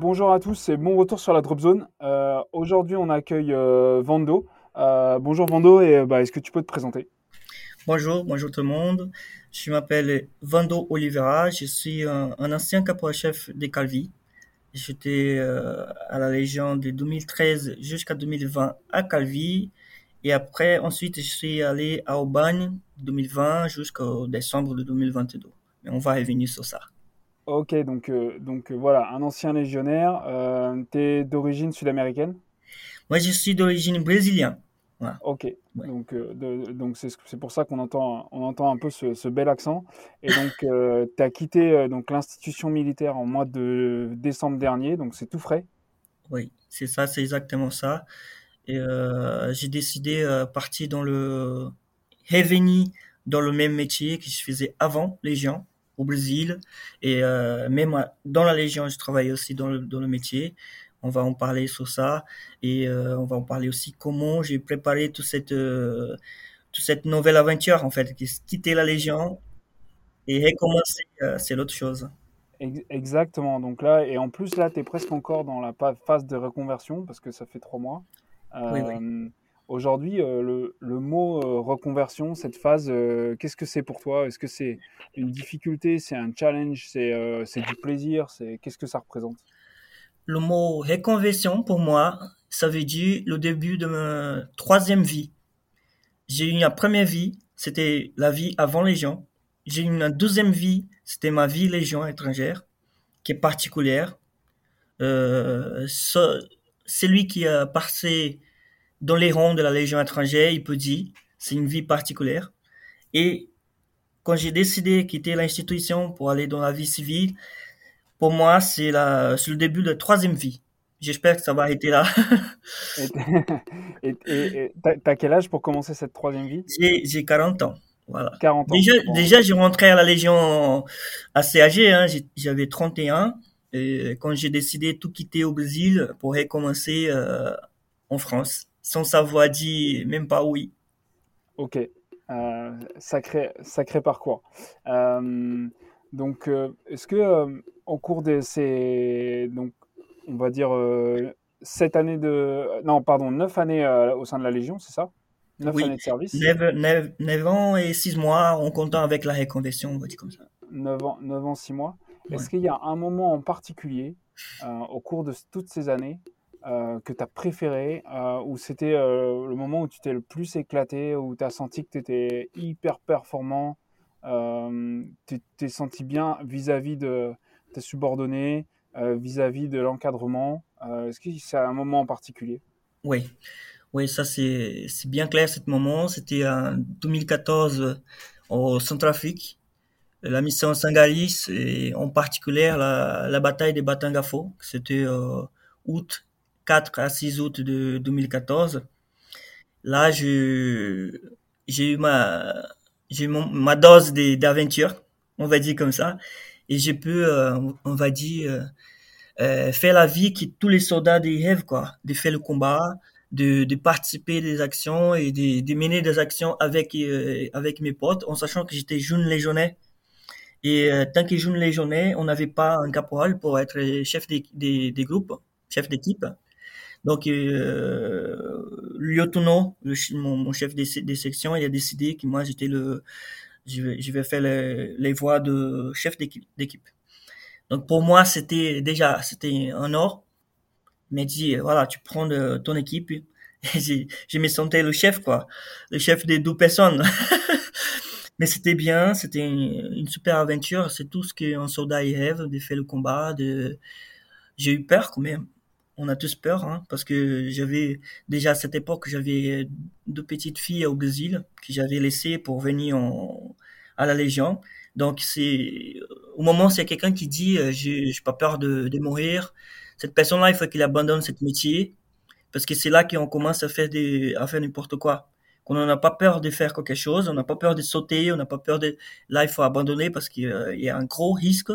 Bonjour à tous, c'est mon retour sur la Drop Zone. Euh, Aujourd'hui, on accueille euh, Vando. Euh, bonjour Vando, et bah, est-ce que tu peux te présenter? Bonjour, bonjour tout le monde. Je m'appelle Vando Oliveira, je suis un, ancien caporal-chef des Calvi. J'étais à la Légion de 2013 jusqu'à 2020 à Calvi. Et après, ensuite, je suis allé à Aubagne 2020 jusqu'au décembre de 2022. Mais on va revenir sur ça. Ok, donc, euh, donc euh, voilà, un ancien légionnaire. Euh, tu es d'origine sud-américaine? Moi, je suis d'origine brésilienne. Voilà. Ok, donc euh, de- donc c'est ce- c'est pour ça qu'on entend, on entend un peu ce, ce bel accent. Et donc, tu as quitté donc l'institution militaire en mois de décembre dernier, donc c'est tout frais? Oui, c'est ça, c'est exactement ça. Et j'ai décidé de partir dans le revenir dans le même métier que je faisais avant Légion au Brésil. Et euh, même dans la Légion, je travaillais aussi dans le, dans le métier. On va en parler sur ça et euh, on va en parler aussi comment j'ai préparé toute cette euh, toute cette nouvelle aventure en fait, qui est quitter la Légion et recommencer, c'est l'autre chose. Ex- Exactement. Donc là, et en plus, là, tu es presque encore dans la phase de reconversion parce que ça fait trois mois. Oui, oui. Aujourd'hui, euh, le, mot euh, reconversion, cette phase, euh, qu'est-ce que c'est pour toi? Est-ce que c'est une difficulté, c'est un challenge, c'est du plaisir, qu'est-ce que ça représente? Le mot reconversion, pour moi, ça veut dire le début de ma troisième vie. J'ai eu une première vie, c'était la vie avant Légion. J'ai eu une deuxième vie, c'était ma vie Légion étrangère, qui est particulière. Ce- celui qui a passé dans les rangs de la Légion étrangère, il peut dire, c'est une vie particulière. Et quand j'ai décidé de quitter l'institution pour aller dans la vie civile, pour moi, c'est le début de la troisième vie. J'espère que ça va arrêter là. Et t'as quel âge pour commencer cette troisième vie? J'ai, j'ai 40 ans. Voilà. 40 ans. Déjà, Bon. déjà, j'ai rentré à la Légion assez âgé, hein. J'avais 31. Et quand j'ai décidé de tout quitter au Brésil pour recommencer euh, en France, sans savoir dire même pas oui. Ok, Euh, sacré, sacré parcours. Euh, donc, euh, est-ce que au cours de ces, donc, on va dire sept années de, non, pardon, neuf années au sein de la Légion, c'est ça? Neuf Oui. années de service, 9, 9, 9 ans et 6 mois en comptant avec la reconversion, on va dire comme ça. neuf ans, neuf ans, six mois. Ouais. Est-ce qu'il y a un moment en particulier euh, au cours de toutes ces années euh, que tu as préféré, euh, où c'était euh, le moment où tu t'es le plus éclaté, où tu as senti que tu étais hyper performant, euh, tu t'es senti bien vis-à-vis de tes subordonnés, vis-à-vis de l'encadrement Est-ce que c'est un moment en particulier? Oui, oui, ça c'est bien clair ce moment. C'était en 2014 au Centrafrique, la mission Sangaris et en particulier la, la bataille de Batangafo. C'était août 4 à 6 août de 2014. Là, j'ai eu ma dose d'aventure, on va dire comme ça, et j'ai pu, euh, on va dire, euh, euh, faire la vie que tous les soldats des rêvent, quoi, de faire le combat, de, de participer des actions et de, mener des actions avec avec mes potes, en sachant que j'étais jeune légionnaire. Et tant que jeune légionnaire, on n'avait pas un caporal pour être chef des groupes, chef d'équipe. Donc, euh, mon, chef des, sections, il a décidé que moi j'étais le, je vais, je faire les, les voies de chef d'équipe. Donc pour moi, c'était déjà, c'était un or. m'a dit, voilà, tu prends ton équipe. Et je me sentais le chef, quoi. Le chef des deux personnes. Mais c'était bien, c'était une, super aventure. C'est tout ce qu'un soldat rêve, de faire le combat. J'ai eu peur quand même. On a tous peur, hein, parce que j'avais déjà à cette époque, j'avais deux petites filles au Brésil que j'avais laissées pour venir en, à la Légion. Donc c'est au moment c'est quelqu'un qui dit euh, j'ai pas peur de, mourir. Cette personne-là, il faut qu'il abandonne ce métier parce que c'est là qu'on commence à faire des à faire n'importe quoi on n'a pas peur de faire quelque chose, on n'a pas peur de sauter, on n'a pas peur de... Là, il faut abandonner parce qu'il y a un gros risque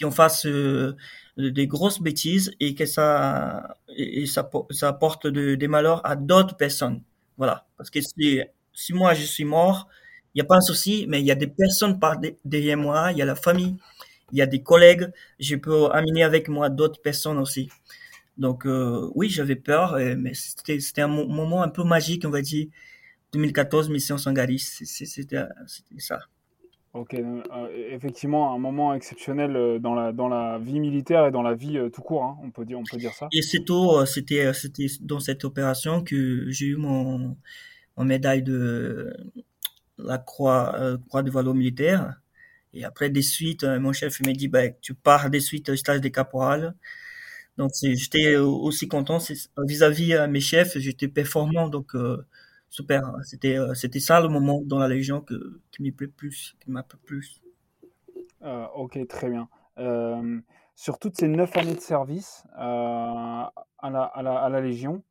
qu'on fasse euh, des grosses bêtises et que ça, et ça, ça apporte des malheurs à d'autres personnes. Voilà. Parce que si, si moi je suis mort, il n'y a pas un souci, mais il y a des personnes par derrière moi, il y a la famille, il y a des collègues, je peux amener avec moi d'autres personnes aussi. Donc euh, oui, j'avais peur, mais c'était un moment un peu magique, on va dire. 2014, Mission Sangaris, c'était ça. Ok, euh, effectivement, un moment exceptionnel euh, dans la, dans la vie militaire et dans la vie euh, tout court, hein, on, peut dire, on peut dire ça. Et c'est tout, c'était dans cette opération que j'ai eu mon, mon, médaille de la croix, croix de valeur militaire. Et après, des suites, mon chef m'a dit, bah, tu pars des suites au stage des caporales. Donc, j'étais aussi content vis-à-vis -vis, mes chefs, j'étais performant. Donc, super. C'était euh, c'était ça le moment dans la Légion que, qui m'y plaît plus, qui m'a plu plus. Euh, ok, très bien. Euh, sur toutes ces neuf années de service à la, à, la, à, la, Légion,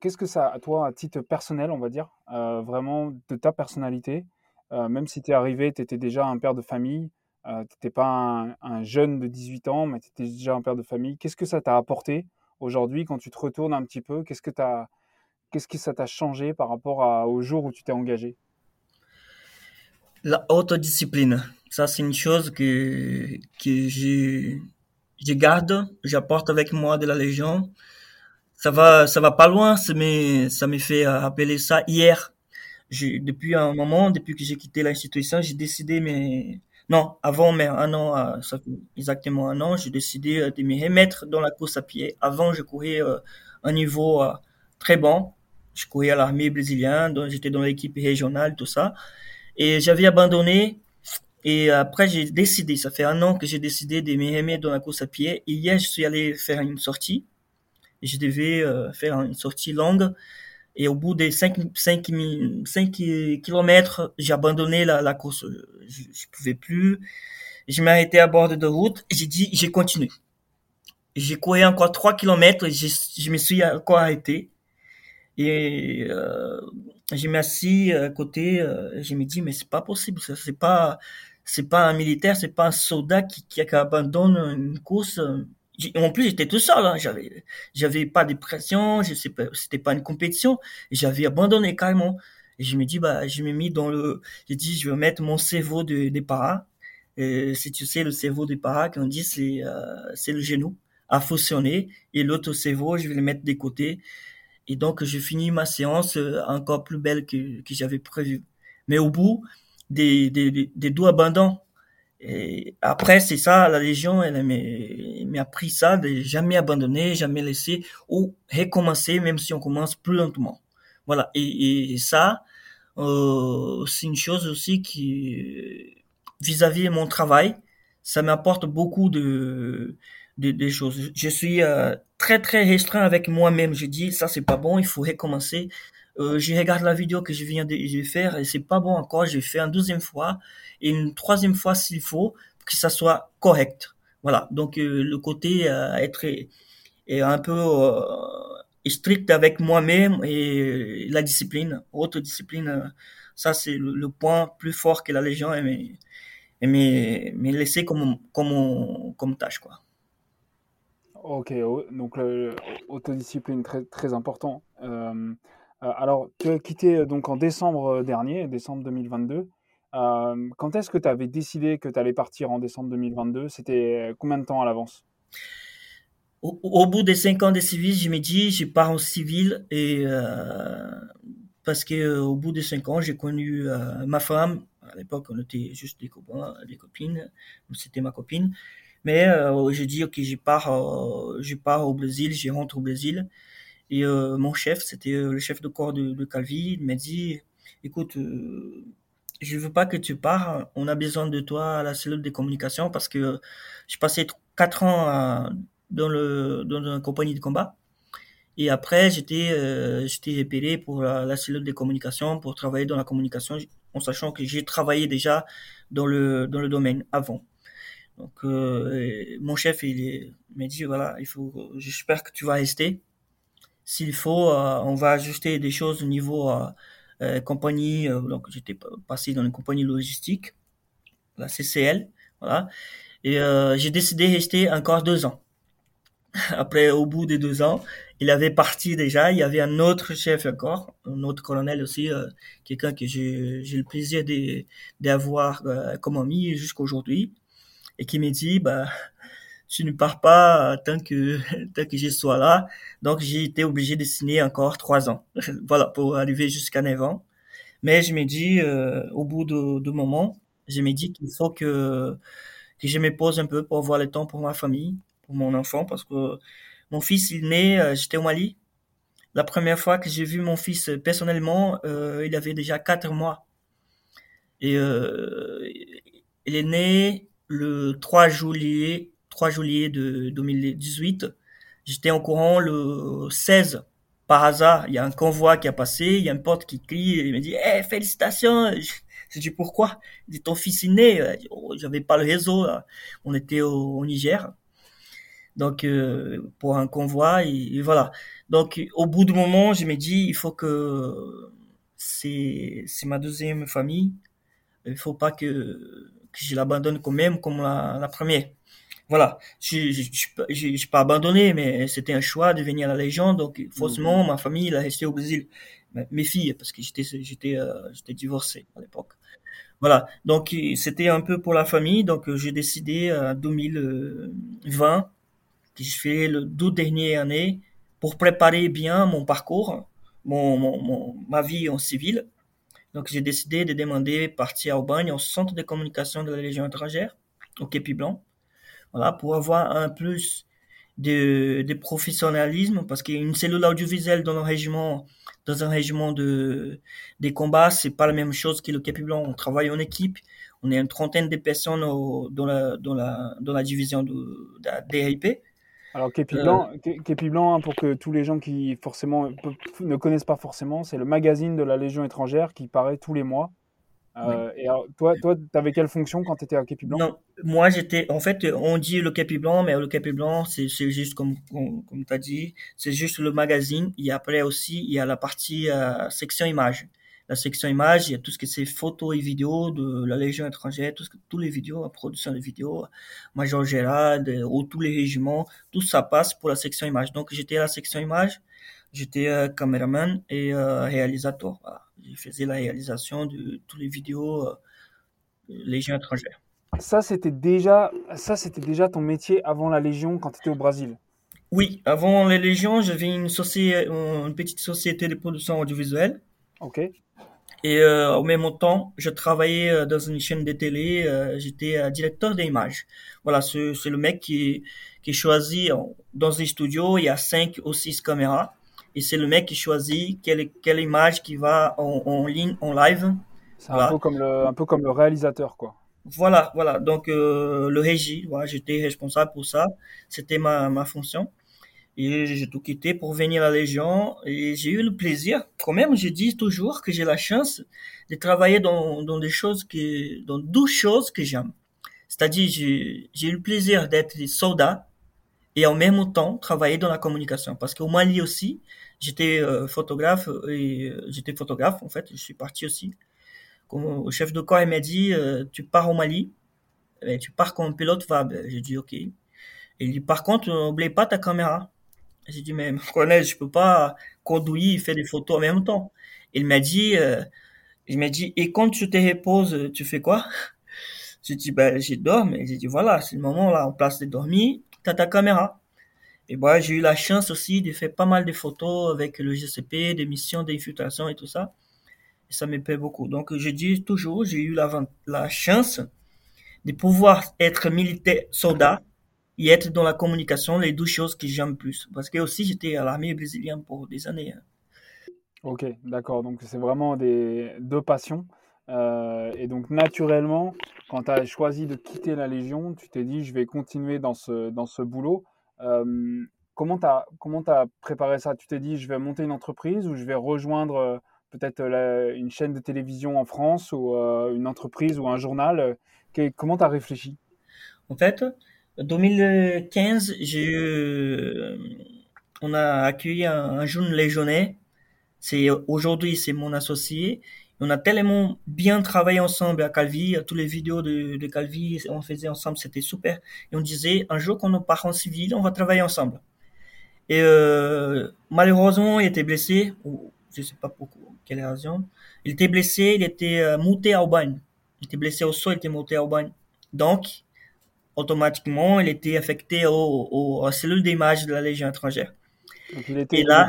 qu'est-ce que ça, à toi, à titre personnel, on va dire, vraiment de ta personnalité, même si tu es arrivé, tu étais déjà un père de famille, tu n'étais pas un, un, jeune de 18 ans, mais tu étais déjà un père de famille, qu'est-ce que ça t'a apporté aujourd'hui quand tu te retournes un petit peu? Qu'est-ce que tu Qu'est-ce que ça t'a changé par rapport au jour où tu t'es engagé? La autodiscipline, ça c'est une chose que, que je, garde, j'apporte avec moi de la Légion. Ça va, ça va pas loin, mais ça me fait appeler ça hier. depuis un moment, depuis que j'ai quitté l'institution, j'ai décidé, mais non, avant, mais un an, euh, ça exactement un an, j'ai décidé de me remettre dans la course à pied. Avant, je courais euh, un niveau euh, très bon je courais à l'armée brésilienne, j'étais dans l'équipe régionale, tout ça. Et j'avais abandonné. Et après, j'ai décidé, ça fait un an que j'ai décidé de me remettre dans la course à pied. Hier, je suis allé faire une sortie. Je devais euh, faire une sortie longue. Et au bout des 5, 5, 5 kilomètres, j'ai abandonné la, course. Je, je pouvais plus. Je m'arrêtais à bord de route. J'ai dit, j'ai continué. J'ai couru encore 3 kilomètres. Je, je me suis encore arrêté. Et euh, je m'assis à côté, euh, je me dis mais c'est pas possible, ça c'est pas c'est pas un militaire, c'est pas un soldat qui, qui, abandonne une course. En plus, j'étais tout seul, hein. j'avais j'avais pas de pression, je sais pas, c'était pas une compétition, j'avais abandonné carrément. Et je me dis bah je me mis dans le, j'ai dit je vais mettre mon cerveau de, des paras. Et si tu sais le cerveau des paras, qu'on dit c'est euh, c'est le genou à fonctionner et l'autre cerveau je vais le mettre des côtés et donc, j'ai fini ma séance euh, encore plus belle que, que j'avais prévu. Mais au bout des, des, des deux abandons, et après, c'est ça, la Légion, elle m'a appris ça, de jamais abandonner, jamais laisser, ou recommencer, même si on commence plus lentement. Voilà. Et, et ça, euh, c'est une chose aussi qui, vis-à-vis -vis mon travail, ça m'apporte beaucoup de, des, choses. Je suis euh, très très restreint avec moi-même. Je dis ça c'est pas bon, il faut recommencer. Euh, je regarde la vidéo que je viens de, faire et c'est pas bon encore. Je fais une deuxième fois et une troisième fois s'il faut que ça soit correct. Voilà. Donc euh, le côté euh, être est un peu strict avec moi-même et la discipline, autre discipline. ça c'est le, point plus fort que la Légion et mais mais mais laisser comme comme comme tâche quoi. Ok, donc l'autodiscipline très, très important. Euh, euh, alors, tu as quitté euh, donc en décembre dernier, décembre 2022. quand est-ce que tu avais décidé que tu allais partir en décembre 2022 C'était combien de temps à l'avance? Au, bout des cinq ans de civil, je me dis, je pars en civil et parce que au bout de cinq ans, j'ai connu ma femme. À l'époque, on était juste des copains, des copines. C'était ma copine. Mais euh, j'ai dit, ok, je pars, euh, je pars au Brésil, je rentre au Brésil. Et euh, mon chef, c'était euh, le chef de corps de, de Calvi, m'a dit, écoute, euh, je veux pas que tu pars, on a besoin de toi à la cellule de communication parce que j'ai passé quatre ans à- dans le dans une compagnie de combat. Et après, j'étais euh, j'étais repéré pour la, la cellule de communication, pour travailler dans la communication, en sachant que j'ai travaillé déjà dans le dans le domaine avant. Donc, euh, mon chef, il, m'a dit, voilà, il faut, j'espère que tu vas rester. S'il faut, euh, on va ajuster des choses au niveau euh, euh, compagnie. donc, j'étais pa- passé dans une compagnie logistique, la CCL, voilà. Et j'ai décidé de rester encore deux ans. Après, au bout des deux ans, il avait parti déjà. Il y avait un autre chef encore, un autre colonel aussi, quelqu'un que j'ai le plaisir d'avoir comme ami jusqu'aujourd'hui, et qui m'a dit, bah, tu ne pars pas tant que tant que je sois là. Donc j'ai été obligé de signer encore trois ans, voilà, pour arriver jusqu'à neuf ans. Mais je me dis, euh, au bout de, de moment, je me dis qu'il faut que que je me pose un peu pour avoir le temps pour ma famille, pour mon enfant, parce que mon fils, il né, euh, j'étais au Mali. La première fois que j'ai vu mon fils euh, personnellement, euh, il avait déjà quatre mois. Et euh, il est né le 3 juillet, 3 juillet de 2018. J'étais en courant le 16. Par hasard, il y a un convoi qui a passé, il y a un pote qui crie, et il me dit Eh, félicitations J'ai dit pourquoi? Il dit ton fils est né. Oh, J'avais pas le réseau, on était au, Niger. Donc euh, pour un convoi et, voilà. Donc au bout du moment, je me dis il faut que c'est ma deuxième famille. Il faut pas que je l'abandonne quand même comme la, la première. Voilà, je je je j'ai pas abandonné, mais c'était un choix de venir à la Légion, donc forcément ma famille elle a resté au Brésil, mes filles parce que j'étais j'étais euh, j'étais divorcé à l'époque. Voilà, donc c'était un peu pour la famille, donc j'ai décidé en 2020 que je fais le deux dernières années pour préparer bien mon parcours, mon, mon, mon ma vie en civil. Donc j'ai décidé de demander partir au bagne au centre de communication de la Légion étrangère, au Képi Blanc voilà, pour avoir un plus de, professionnalisme, parce qu'une cellule audiovisuelle dans un régiment, dans un régiment de, des combats, c'est pas la même chose que le Capi Blanc. On travaille en équipe, on est une trentaine de personnes dans, la, dans, la, dans la division de, de la DRIP. Alors, Képi Blanc, euh... Képi Blanc hein, pour que tous les gens qui forcément ne connaissent pas forcément, c'est le magazine de la Légion étrangère qui paraît tous les mois. Euh, oui. Et alors, toi, toi, t'avais quelle fonction quand tu étais à Képi Blanc? Non, moi j'étais, en fait, on dit le Képi Blanc, mais le Képi Blanc, c'est juste comme comme, comme tu as dit, c'est juste le magazine. Et après aussi, il y a la partie euh, section images. La section images, il y a tout ce que c'est photos et vidéos de la Légion étrangère, tout ce que, tous les vidéos, la production de vidéos, Major Gérald, ou tous les régiments, tout ça passe pour la section images. Donc j'étais à la section images, j'étais euh, caméraman et euh, réalisateur. Voilà. Je faisais la réalisation de toutes les vidéos euh, Légion étrangère. Ça, c'était déjà, ça, c'était déjà ton métier avant la Légion quand tu étais au Brésil? Oui, avant la Légion, j'avais une, société, une petite société de production audiovisuelle. Ok. Et euh, au même temps, je travaillais euh, dans une chaîne de télé. Euh, J'étais directeur d'images. Voilà, c'est le mec qui qui choisit dans un studio. Il y a cinq ou six caméras et c'est le mec qui choisit quelle, quelle image qui va en, en ligne, en live. C'est voilà. un, peu comme le, un peu comme le réalisateur, quoi. Voilà, voilà. Donc, euh, le régie, voilà, j'étais responsable pour ça. C'était ma, ma fonction. Et j'ai tout quitté pour venir à la Légion. Et j'ai eu le plaisir, quand même, je dis toujours que j'ai la chance de travailler dans, dans des choses que, dans douze choses que j'aime. C'est-à-dire, j'ai eu le plaisir d'être soldat et en même temps travailler dans la communication. Parce qu'au Mali aussi, j'étais euh, photographe et euh, j'étais photographe en fait. Je suis parti aussi. Comme le chef de corps il m'a dit, euh, tu pars au Mali, et tu pars comme pilote VAB. J'ai dit ok. Il dit par contre, n'oublie pas ta caméra. J'ai dit mais colonel, je peux pas conduire et faire des photos en même temps. Il m'a dit, euh, il m'a dit et quand tu te reposes, tu fais quoi? J'ai dit ben j'ai dors, mais j'ai dit voilà, c'est le moment là en place de dormir, t'as ta caméra. Et bah, j'ai eu la chance aussi de faire pas mal de photos avec le GCP, des missions d'infiltration et tout ça. Et ça me plaît beaucoup. Donc, je dis toujours, j'ai eu la chance de pouvoir être militaire, soldat, et être dans la communication, les deux choses que j'aime plus. Parce que aussi, j'étais à l'armée brésilienne pour des années. Hein. Ok, d'accord. Donc, c'est vraiment des deux passions. Euh, et donc, naturellement, quand tu as choisi de quitter la Légion, tu t'es dit, je vais continuer dans ce, dans ce boulot. Euh, comment tu as, as préparé ça? Tu t'es dit, je vais monter une entreprise ou je vais rejoindre euh, peut-être une chaîne de télévision en France ou une entreprise ou un journal? Comment tu as réfléchi? En fait, 2015, j'ai eu, on a accueilli un, jeune légionnaire. C'est aujourd'hui, c'est mon associé. On a tellement bien travaillé ensemble à Calvi, toutes les vidéos de, de Calvi, on faisait ensemble, c'était super. Et on disait, un jour qu'on part en civil, on va travailler ensemble. Et euh, malheureusement, il était blessé, ou je sais pas pourquoi, quelle raison. Il était blessé, il était euh, monté au bagne. Il était blessé au sol, il était monté au bagne. Donc, automatiquement, il était affecté aux cellules d'image de la Légion étrangère. Donc il était, là,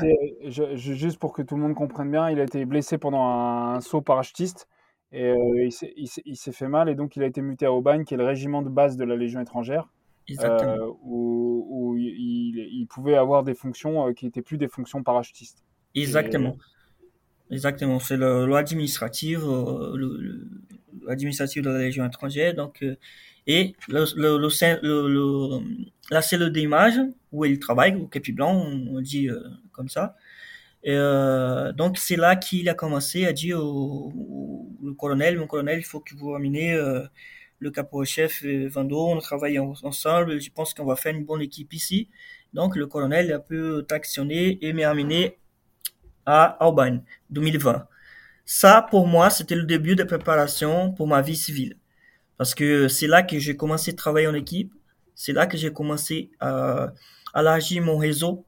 juste pour que tout le monde comprenne bien, il a été blessé pendant un, saut parachutiste et euh, il s'est fait mal et donc il a été muté à Aubagne, qui est le régiment de base de la Légion étrangère, euh, où, il, pouvait avoir des fonctions euh, qui n'étaient plus des fonctions parachutistes. Exactement. Exactement, c'est l'administratif, l'administratif de la Légion étrangère. Donc, et le, le, le, la cellule d'image où il travaille, au Capi Blanc, on, dit euh, comme ça. Euh, donc c'est là qu'il a commencé à dire au, colonel, mon colonel, il faut que vous ramenez euh, le capot-chef Vando, on travaille ensemble, je pense qu'on va faire une bonne équipe ici. Donc le colonel a pu t'actionner et m'a amené à Aubagne 2020. Ça, pour moi, c'était le début de préparation pour ma vie civile. Parce que c'est là que j'ai commencé à travailler en équipe. C'est là que j'ai commencé à, élargir mon réseau.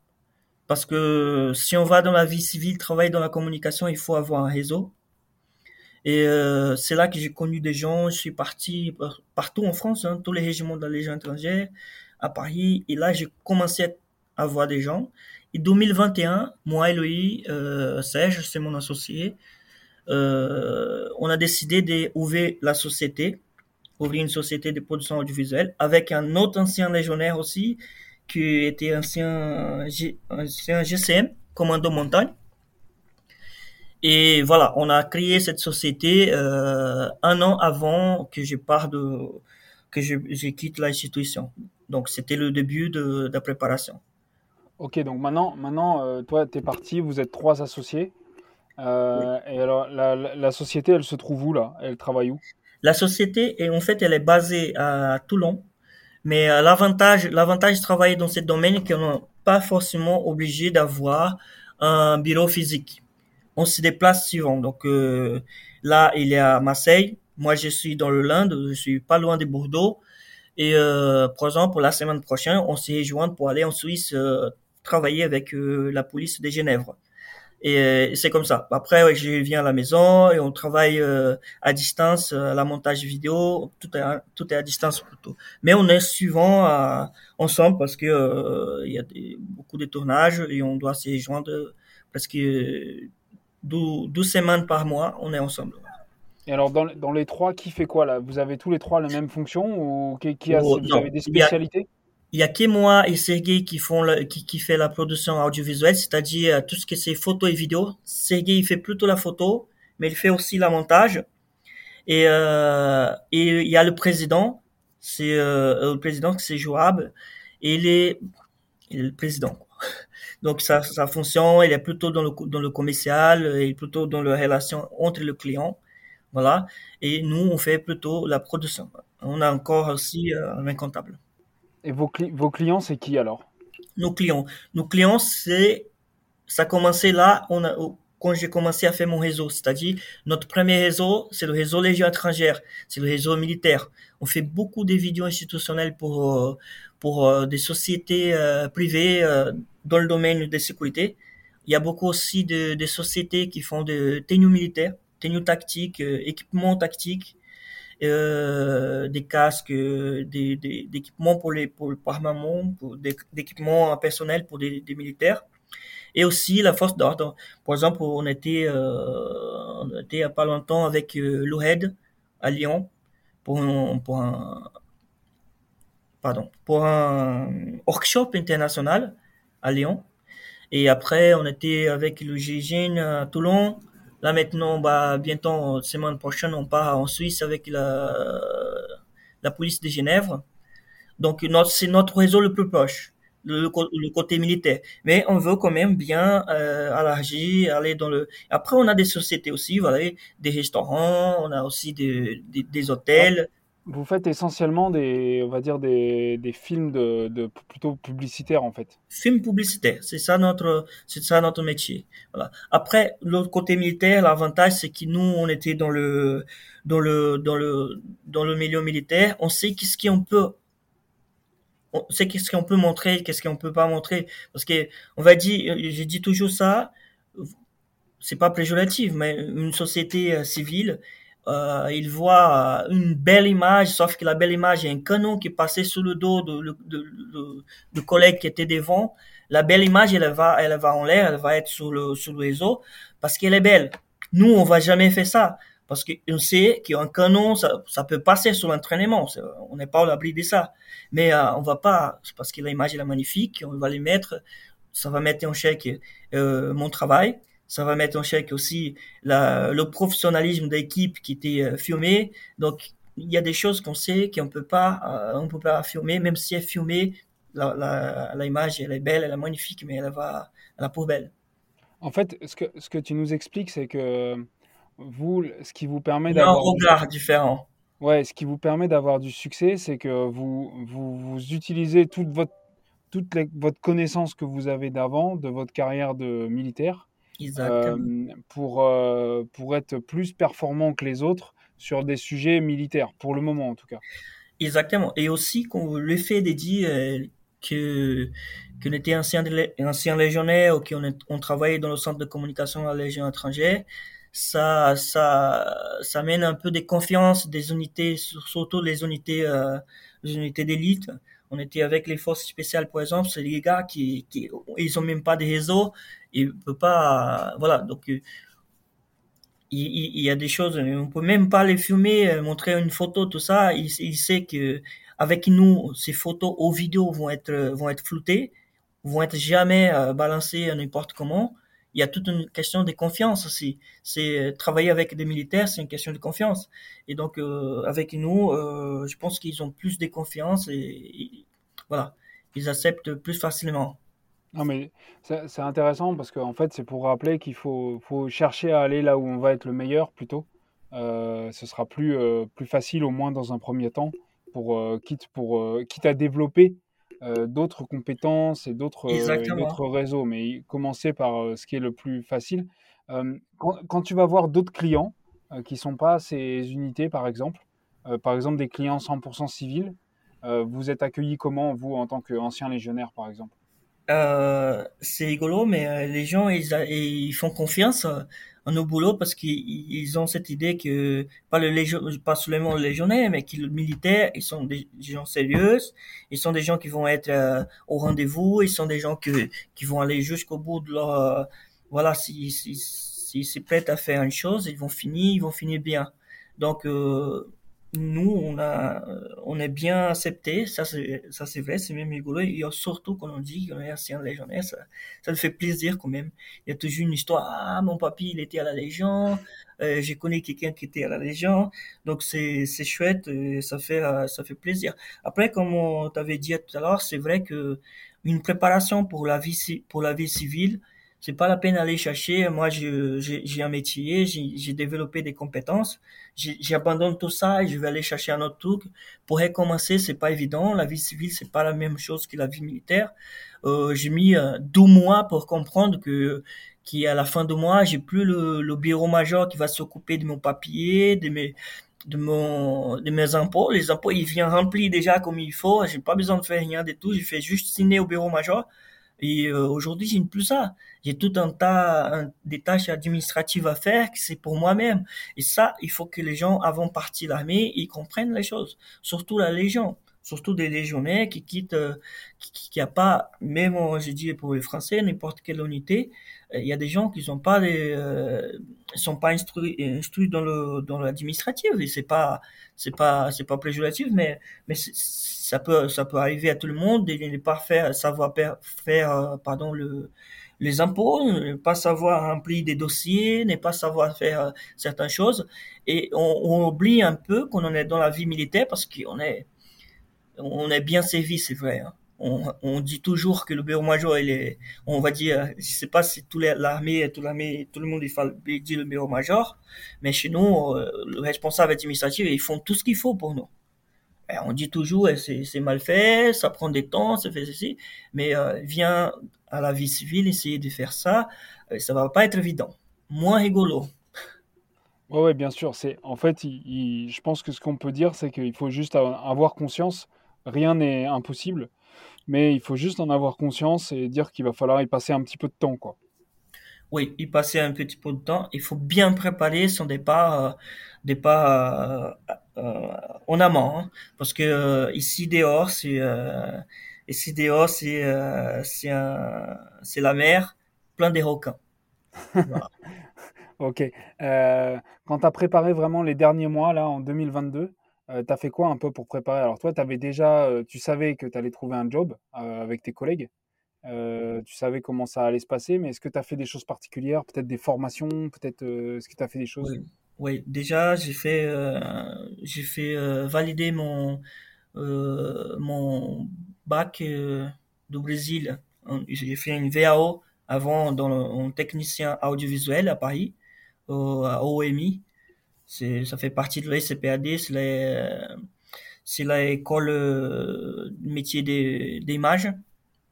Parce que si on va dans la vie civile, travailler dans la communication, il faut avoir un réseau. Et euh, c'est là que j'ai connu des gens. Je suis parti partout en France, hein, tous les régiments de la Légion étrangère, à Paris. Et là, j'ai commencé à voir des gens. Et 2021, moi Louis, euh, Serge, c'est mon associé, euh, on a décidé d'ouvrir la société ouvrir une société de production audiovisuelle avec un autre ancien légionnaire aussi, qui était ancien, ancien GCM, commando montagne. Et voilà, on a créé cette société euh, un an avant que je parte de, que je, je quitte l'institution. Donc c'était le début de, de, la préparation. Ok, donc maintenant, maintenant euh, toi, tu es parti, vous êtes trois associés. Euh, Et alors, la, la, société, elle se trouve où là? Elle travaille où? La société, est, en fait, elle est basée à Toulon, mais euh, l'avantage, l'avantage de travailler dans ce domaine, c'est qu'on n'est pas forcément obligé d'avoir un bureau physique. On se déplace souvent. Donc euh, là, il est à Marseille. Moi, je suis dans le Linde. Je suis pas loin de Bordeaux. Et euh, par exemple, la semaine prochaine, on s'est rejoint pour aller en Suisse euh, travailler avec la police de Genève. Et euh, c'est comme ça. Après, je viens à la maison et on travaille euh, à distance, euh, la montage vidéo, tout est, à, tout est à distance plutôt. Mais on est souvent ensemble parce que il y a des, beaucoup de tournages et on doit se joindre parce que 12, semaines par mois, on est ensemble. Et alors, dans, dans, les trois, qui fait quoi là? Vous avez tous les trois la même fonction ou qui, qui a, oh, vous avez des spécialités? Il y a que moi et Sergei qui font qui, qui fait la production audiovisuelle, c'est-à-dire euh, tout ce que c'est photo et vidéo. Sergei il fait plutôt la photo, mais il fait aussi la montage. Et, euh, et il y a le président, c'est euh, le président c'est Joab, et il est, il est le président. Donc sa, sa fonction, il est plutôt dans le dans le commercial, et plutôt dans la relation entre le client, voilà. Et nous on fait plutôt la production. On a encore aussi euh, un comptable. Et vos, clients, c'est qui alors? Nos clients. Nos clients, c'est. Ça a commencé là, quand j'ai commencé à faire mon réseau. C'est-à-dire, notre premier réseau, c'est le réseau Légion étrangère. C'est le réseau militaire. On fait beaucoup de vidéos institutionnelles pour, euh, pour euh, des sociétés euh, privées dans le domaine de sécurité. Il y a beaucoup aussi de, de sociétés qui font des tenues militaires, tenues tactiques, équipements tactiques euh, des casques, euh, des, des, pour les pour, pour armement, pour des, équipements personnels pour des, militaires, et aussi la force d'ordre. Par exemple, on était euh, on était il y a pas longtemps avec l'OHED à Lyon pour un, pour un pardon, pour un workshop international à Lyon. Et après, on était avec le GIGN à Toulon. Là maintenant, bah, bientôt, semaine prochaine, on part en Suisse avec la, la police de Genève. Donc, c'est notre réseau le plus proche le, côté militaire. Mais on veut quand même bien euh, aller dans le. Après, on a des sociétés aussi, voilà, des restaurants, on a aussi des, des, hôtels. Vous faites essentiellement des, on va dire des, des films de, plutôt publicitaires en fait. Films publicitaires, c'est ça notre, c'est ça notre métier. Après, l'autre côté militaire, l'avantage c'est que nous, on était dans le, dans le, dans le, dans le milieu militaire, on sait qu'est-ce qu'on peut c'est qu'est-ce qu'on peut montrer, qu'est-ce qu'on peut pas montrer. Parce que, on va dire, j'ai dit toujours ça, c'est pas péjoratif, mais une société euh, civile, euh, il voit une belle image, sauf que la belle image, a un canon qui est passé sous le dos de collègue qui était devant. La belle image, elle va, elle va en l'air, elle va être sur le, réseau parce qu'elle est belle. Nous, on va jamais faire ça parce qu'on sait qu'un canon, ça, ça peut passer sur l'entraînement. On n'est pas à l'abri de ça. Mais euh, on va pas, parce que l'image est magnifique, on va les mettre, ça va mettre en chèque euh, mon travail, ça va mettre en chèque aussi la, le professionnalisme d'équipe qui était euh, filmé. Donc, il y a des choses qu'on sait qu'on peut pas, euh, on peut pas filmer, même si elle est filmée, l'image, elle est belle, elle est magnifique, mais elle va à la poubelle. En fait, ce que, ce que tu nous expliques, c'est que vous, ce qui vous permet d'avoir... un regard différent. Ouais, ce qui vous permet d'avoir du succès, c'est que vous, vous, vous, utilisez toute votre, toute votre connaissance que vous avez d'avant, de votre carrière de militaire, pour, euh, pour être plus performant que les autres sur des sujets militaires, pour le moment en tout cas. Exactement. Et aussi, le fait de dire euh, que qu'on était ancien, ancien légionnaire ou qu'on on travaillait dans le centre de communication à la Légion étrangère, ça, ça, ça mène un peu des confiances des unités, surtout les unités, euh, les unités d'élite. On était avec les forces spéciales, par exemple, c'est les gars qui, qui, ils ont même pas de réseau, ils peuvent pas, voilà, donc, euh, il, y a des choses, on peut même pas les filmer, euh, montrer une photo, tout ça. Il, il sait que avec nous, ces photos ou vidéos vont être, vont être floutées, vont être jamais euh, balancées n'importe comment il y a toute une question de confiance aussi. C'est euh, travailler avec des militaires, c'est une question de confiance. Et donc euh, avec nous, euh, je pense qu'ils ont plus de confiance et, voilà, ils acceptent plus facilement. Non mais c'est intéressant parce qu'en fait c'est pour rappeler qu'il faut, chercher à aller là où on va être le meilleur plutôt. ce sera plus, plus facile au moins dans un premier temps pour quitte pour quitte à développer d'autres compétences et d'autres euh, réseaux, mais commencer par euh, ce qui est le plus facile. Quand, quand, tu vas voir d'autres clients qui ne sont pas ces unités, par exemple, par exemple des clients 100% civils, vous êtes accueilli comment, vous, en tant qu'ancien légionnaire, par exemple? C'est rigolo, mais les gens, ils, ils font confiance en nos boulots parce qu'ils ont cette idée que pas le légion, pas seulement le légionnaire, mais que le militaire, ils sont des gens sérieux, ils sont des gens qui vont être euh, au rendez-vous, ils sont des gens que, qui vont aller jusqu'au bout de leur, euh, voilà, si, si, si c'est prêt à faire une chose, ils vont finir, ils vont finir bien. Donc, euh, nous, on a, on est bien accepté. Ça, c'est, ça, c'est vrai, c'est même rigolo. Et surtout quand on dit qu'on est ancien légionnaire, ça, ça fait plaisir quand même. Il y a toujours une histoire. Ah, mon papy, il était à la Légion. Euh, j'ai connu quelqu'un qui était à la Légion. Donc, c'est, c'est chouette. Et ça fait, euh, ça fait plaisir. Après, comme on t'avait dit tout à l'heure, c'est vrai que une préparation pour la vie, pour la vie civile, c'est pas la peine d'aller chercher. Moi, j'ai un métier, j'ai développé des compétences. J'abandonne tout ça et je vais aller chercher un autre truc. Pour recommencer, c'est pas évident. La vie civile, c'est pas la même chose que la vie militaire. Euh, j'ai mis euh, deux mois pour comprendre que qu'à la fin de mois, j'ai plus le, bureau major qui va s'occuper de mon papier, de mes de mes impôts. Les impôts, ils viennent remplis déjà comme il faut. J'ai pas besoin de faire rien de tout. Je fais juste signer au bureau major et euh, aujourd'hui, j'ai plus ça. J'ai tout un tas des tâches administratives à faire, c'est pour moi-même. Et ça, il faut que les gens, avant de partir l'armée, ils comprennent les choses. Surtout la Légion. Surtout des légionnaires qui quittent, euh, qui, a pas, même je dis pour les Français, n'importe quelle unité, euh, il y a des gens qui sont pas des, euh, sont pas instruits, instruits dans le dans l'administratif et c'est pas c'est pas c'est pas péjoratif mais mais ça peut ça peut arriver à tout le monde de ne pas faire savoir faire pardon le les impôts, ne pas savoir remplir des dossiers, ne pas savoir faire certaines choses. Et on, on oublie un peu qu'on en est dans la vie militaire parce qu'on est on est bien servi, c'est vrai. Hein. On, on, dit toujours que le bureau major, il est, on va dire, je sais pas si toute l'armée, toute l'armée, tout le monde il dit le bureau major, mais chez nous, euh, le responsable administratif, ils font tout ce qu'il faut pour nous. Et on dit toujours, c'est mal fait, ça prend des temps, ça fait ceci, mais euh, vient à la vie civile essayer de faire ça, euh, ça va pas être évident. Moins rigolo. Ouais, ouais, bien sûr. C'est en fait, je pense que ce qu'on peut dire, c'est qu'il faut juste avoir conscience rien n'est impossible, mais il faut juste en avoir conscience et dire qu'il va falloir y passer un petit peu de temps, quoi. Oui, y passer un petit peu de temps. Il faut bien préparer son départ, euh, départ euh, euh, en amont, hein, parce que ici dehors, c'est ici dehors, c'est c'est la mer, plein de requins. ok. quand tu as préparé vraiment les derniers mois là en 2022, euh, tu as fait quoi un peu pour préparer? Alors toi, avais déjà, euh, tu savais que tu allais trouver un job euh, avec tes collègues. tu savais comment ça allait se passer, mais est-ce que tu as fait des choses particulières, peut-être des formations, peut-être est-ce que tu as fait des choses? Oui. déjà j'ai fait j'ai fait valider mon mon bac du Brésil. J'ai fait une VAO avant dans le, en technicien audiovisuel à Paris, au, à OMI. C'est, ça fait partie de l'ECPAD, c'est la, c'est l'école de métier d'image,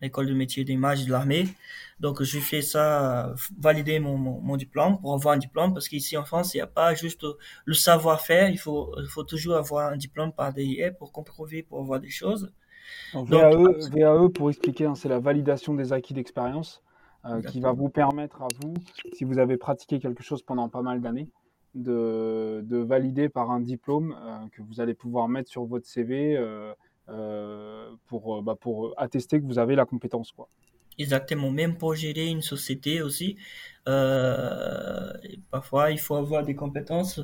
l'école de métier d'image de l'armée. Donc, j'ai fait ça, valider mon, mon, diplôme pour avoir un diplôme, parce qu'ici en France, il n'y a pas juste le savoir-faire, il faut, il faut toujours avoir un diplôme par DIE pour comprover, pour avoir des choses. VAE, VAE, pour expliquer, hein, c'est la validation des acquis d'expérience euh, qui va vous permettre à vous, si vous avez pratiqué quelque chose pendant pas mal d'années, de, de, valider par un diplôme euh, que vous allez pouvoir mettre sur votre CV euh, euh, pour, bah, pour attester que vous avez la compétence. Exactement, même pour gérer une société aussi, euh, parfois il faut avoir des compétences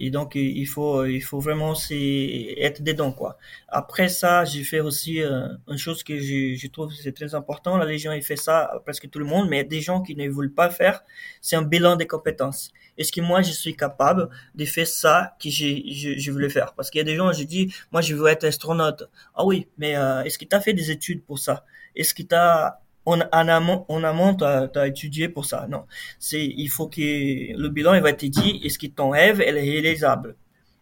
et donc il faut il faut vraiment être dedans quoi. Après ça, j'ai fait aussi euh, une chose que je, je trouve c'est très important. La Légion il fait ça presque tout le monde, mais des gens qui ne veulent pas faire, c'est un bilan des compétences. Est-ce que moi je suis capable de faire ça que je, je, je voulais faire? Parce qu'il y a des gens, je dis, moi je veux être astronaute. Ah oui, mais euh, est-ce que tu as fait des études pour ça? Est-ce que tu as en, en amont, en amont, t'as as étudié pour ça. Non, c'est il faut que le bilan il va te dire est-ce que ton rêve elle est réalisable.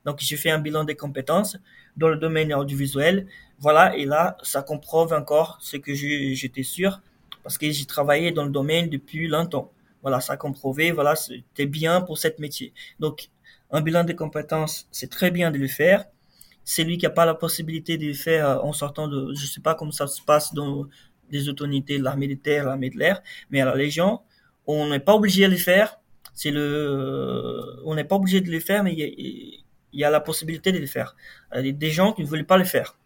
Donc j'ai fait un bilan des compétences dans le domaine audiovisuel. Voilà, et là ça comprouve encore ce que j'étais sûr parce que j'ai travaillé dans le domaine depuis longtemps. Voilà, ça comprouvé. Voilà, c'était bien pour cette métier. Donc un bilan des compétences, c'est très bien de le faire c'est lui qui a pas la possibilité de le faire en sortant de, je sais pas comment ça se passe dans des autorités l'armée de terre, l'armée de l'air, mais à la Légion, on n'est pas obligé de les faire. C'est le, on n'est pas obligé de les faire, mais il y, a, la possibilité de les faire. Il y a des gens qui ne voulaient pas les faire.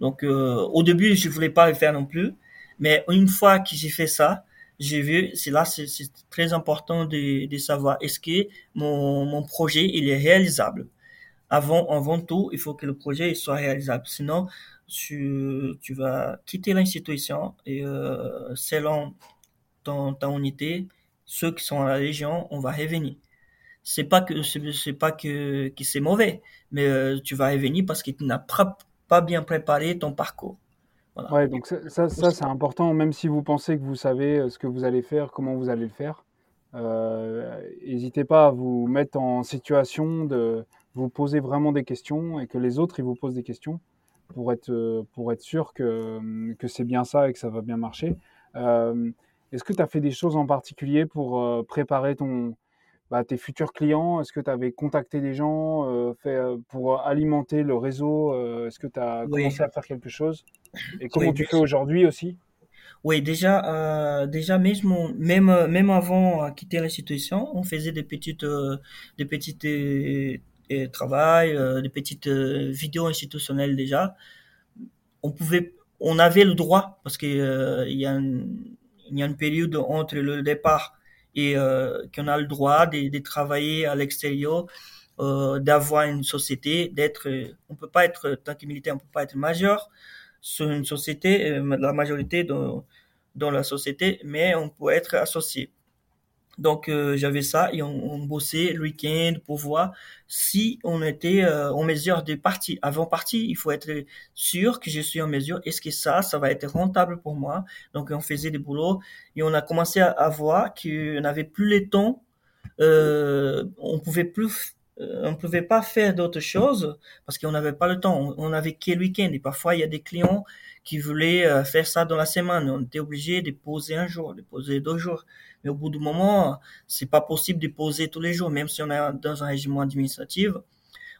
Donc, euh, au début, je voulais pas les faire non plus, mais une fois que j'ai fait ça, j'ai vu, c'est là, c'est très important de, savoir est-ce que mon, mon projet il est réalisable? Avant, avant tout, il faut que le projet soit réalisable. Sinon, tu, vas quitter l'institution et euh, selon ton, ta unité, ceux qui sont à la Légion, on va revenir. C'est pas que c'est pas que, c'est mauvais, mais euh, tu vas revenir parce que tu n'as pas bien préparé ton parcours. Voilà. Ouais, donc ça, ça, c'est important, même si vous pensez que vous savez euh, ce que vous allez faire, comment vous allez le faire. N'hésitez pas à vous mettre en situation de vous poser vraiment des questions et que les autres ils vous posent des questions pour être, euh, pour être sûr que, que c'est bien ça et que ça va bien marcher. Euh, est-ce que tu as fait des choses en particulier pour euh, préparer ton, bah, tes futurs clients? Est-ce que tu avais contacté des gens fait, pour alimenter le réseau? Est-ce que tu as commencé à faire quelque chose? Et comment tu fais aujourd'hui aussi? Oui, déjà, déjà même, même, même avant quitter l'institution, on faisait des petites, des petites travail, euh, des petites euh, vidéos institutionnelles déjà. on pouvait, on avait le droit parce que euh, il y a une, il y a une période entre le départ et qu'on a le droit de, travailler à l'extérieur, d'avoir une société, d'être, on peut pas être tant que militaire, on peut pas être majeur sur une société, la majorité dans, dans la société, mais on peut être associé. Donc euh, j'avais ça et on, on, bossait le week-end pour voir si on était euh, en mesure de partir. Avant partir, il faut être sûr que je suis en mesure. Est-ce que ça, ça va être rentable pour moi? Donc on faisait des boulots et on a commencé à, voir qu'on n'avait plus le temps. Euh, on pouvait plus on ne pouvait pas faire d'autres choses parce qu'on n'avait pas le temps. On n'avait que le week-end. Et parfois, il y a des clients qui voulaient euh, faire ça dans la semaine. On était obligé de poser un jour, de poser deux jours. Mais au bout du moment, c'est pas possible de poser tous les jours, même si on est dans un régime administratif.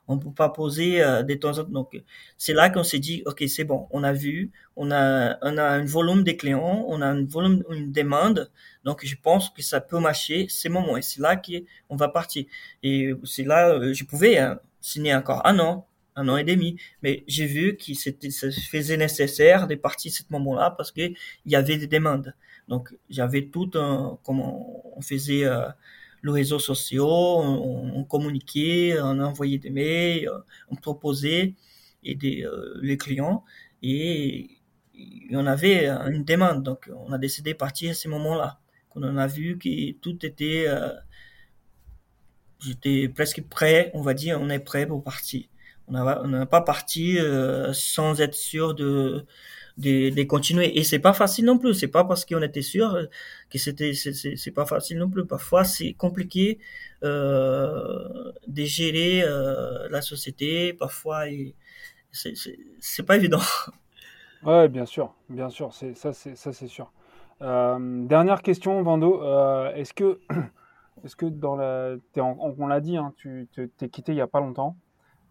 On peut pas poser euh, de temps en temps. Donc, c'est là qu'on s'est dit, OK, c'est bon. On a vu, on a, on a un volume de clients, on a un volume, une demande. Donc, je pense que ça peut marcher c'est moment. Et c'est là qu'on va partir. Et c'est là, euh, je pouvais hein, signer encore un an, un an et demi. Mais j'ai vu que c'était, ça faisait nécessaire de partir à ce moment-là parce que il y avait des demandes. Donc, j'avais tout un, comment on faisait euh, le réseau social, on, communiquait, on envoyait des mails, on proposait aider euh, les clients et, et on avait une demande. Donc, on a décidé de partir à ce moment-là. Quand on a vu que tout était, euh, j'étais presque prêt, on va dire, on est prêt pour partir. On n'a pas parti euh, sans être sûr de de, continuer. Et c'est pas facile non plus. C'est pas parce qu'on était sûr que c'était c'est pas facile non plus. Parfois c'est compliqué euh, de gérer euh, la société. Parfois c'est pas évident. Ouais, bien sûr, bien sûr. C'est ça, c'est ça, c'est sûr. Euh, dernière question, Vando. Euh, est-ce que est-ce que dans la, on l'a dit, hein, tu t'es quitté il y a pas longtemps.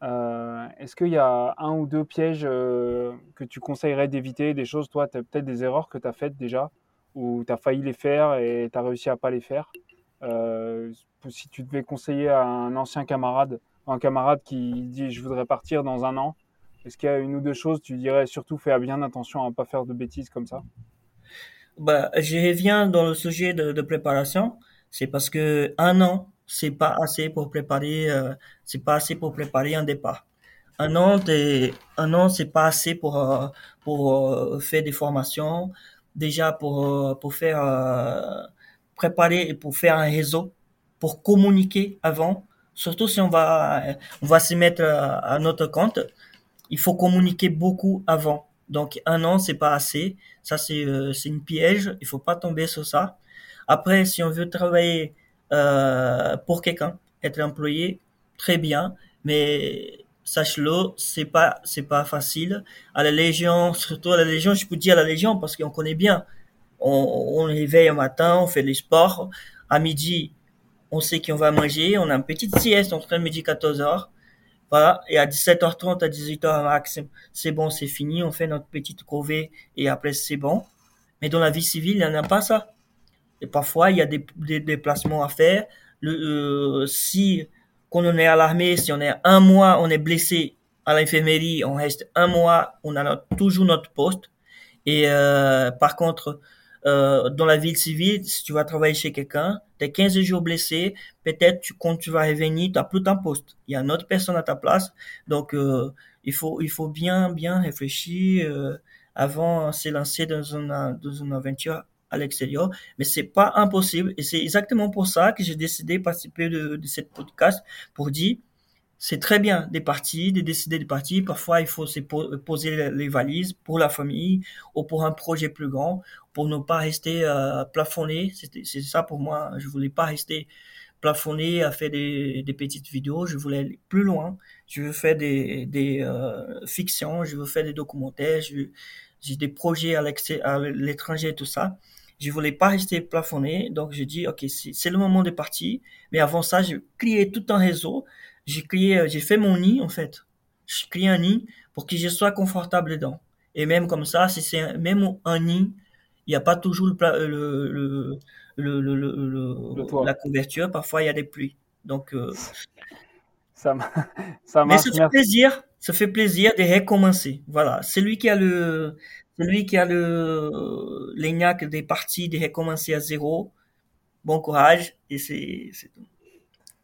Euh, Est-ce qu'il y a un ou deux pièges euh, que tu conseillerais d'éviter, des choses, toi, peut-être des erreurs que tu as faites déjà, ou tu as failli les faire et tu as réussi à pas les faire euh, Si tu devais conseiller à un ancien camarade, un camarade qui dit je voudrais partir dans un an, est-ce qu'il y a une ou deux choses, tu dirais surtout fais bien attention à ne pas faire de bêtises comme ça? Bah, Je reviens dans le sujet de, de préparation, c'est parce que un an, c'est pas assez pour préparer, euh, c'est pas assez pour préparer un départ. Un an, un an, c'est pas assez pour euh, pour euh, faire des formations, déjà pour euh, pour faire préparer et pour faire un réseau, pour communiquer avant. Surtout si on va on va se mettre à notre compte, il faut communiquer beaucoup avant. Donc un an, c'est pas assez. Ça c'est c'est une piège. Il faut pas tomber sur ça. Après, si on veut travailler euh, pour quelqu'un. Être employé, très bien, mais sache-le, c'est pas c'est pas facile. À la Légion, surtout à la Légion, je peux dire à la Légion parce qu'on connaît bien. On, on réveille au matin, on fait les sports. À midi, on sait qu'on va manger. On a une petite sieste entre midi et 14 heures. Voilà. Et à 17h30, à 18h max, c'est bon, c'est fini. On fait notre petite corvée et après c'est bon. Mais dans la vie civile, il n'y en a pas ça. Et parfois, il y a des, déplacements à faire. Le, euh, si, quand on est à l'armée, si on est un mois, on est blessé à l'infirmerie, on reste un mois, on a toujours notre poste. Et euh, par contre, euh, dans la ville civile, si tu vas travailler chez quelqu'un, tu es 15 jours blessé, peut-être quand tu vas revenir, tu n'as plus ton poste. Il y a une autre personne à ta place. Donc, euh, il, faut, il faut bien, bien réfléchir euh, avant de se lancer dans une, dans une aventure à l'extérieur, mais c'est pas impossible et c'est exactement pour ça que j'ai décidé de participer de, de cette podcast pour dire c'est très bien des parties, de décider des parties. Parfois, il faut se poser les valises pour la famille ou pour un projet plus grand, pour ne pas rester euh, plafonné. C'est ça pour moi. Je voulais pas rester plafonné à faire des, des, petites vidéos. Je voulais aller plus loin. Je veux faire des, des euh, fictions. Je veux faire des documentaires. J'ai des projets à l'étranger, tout ça je voulais pas rester plafonné, donc j'ai dit ok c'est le moment de partir. Mais avant ça, j'ai créé tout un réseau. J'ai créé, euh, j'ai fait mon nid en fait. J'ai créé un nid pour que je sois confortable dedans. Et même comme ça, si c'est même un nid, il n'y a pas toujours le, le, le, le, le la couverture. Parfois, il y a des pluies. Donc, euh, ça, ça Mais c'est un plaisir. Ça fait plaisir de recommencer. Voilà, celui qui a le, celui qui a le l'ENIAC des parties de recommencer à zéro, bon courage et c'est tout.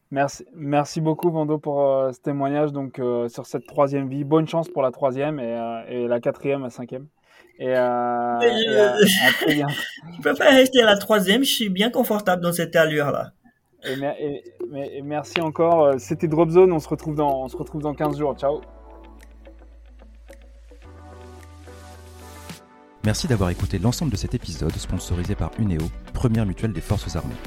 Merci, merci beaucoup Vando pour euh, ce témoignage donc euh, sur cette troisième vie. Bonne chance pour la troisième et, euh, et la quatrième, la cinquième. Et, euh, je, et je préfère rester à la troisième. Je suis bien confortable dans cette allure là. Et, et, merci encore. C'était Drop Zone. On se retrouve dans, on se retrouve dans 15 jours. Ciao. Merci d'avoir écouté l'ensemble de cet épisode sponsorisé par Uneo, première mutuelle des forces armées.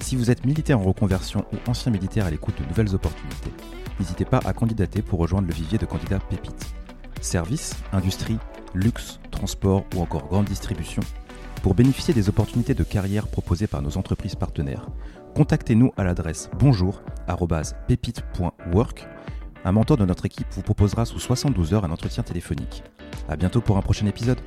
Si vous êtes militaire en reconversion ou ancien militaire à l'écoute de nouvelles opportunités, n'hésitez pas à candidater pour rejoindre le vivier de candidats pépites. Services, industrie, luxe, transport ou encore grande distribution. Pour bénéficier des opportunités de carrière proposées par nos entreprises partenaires, contactez-nous à l'adresse bonjour@pépite.work. Un mentor de notre équipe vous proposera sous 72 heures un entretien téléphonique. À bientôt pour un prochain épisode.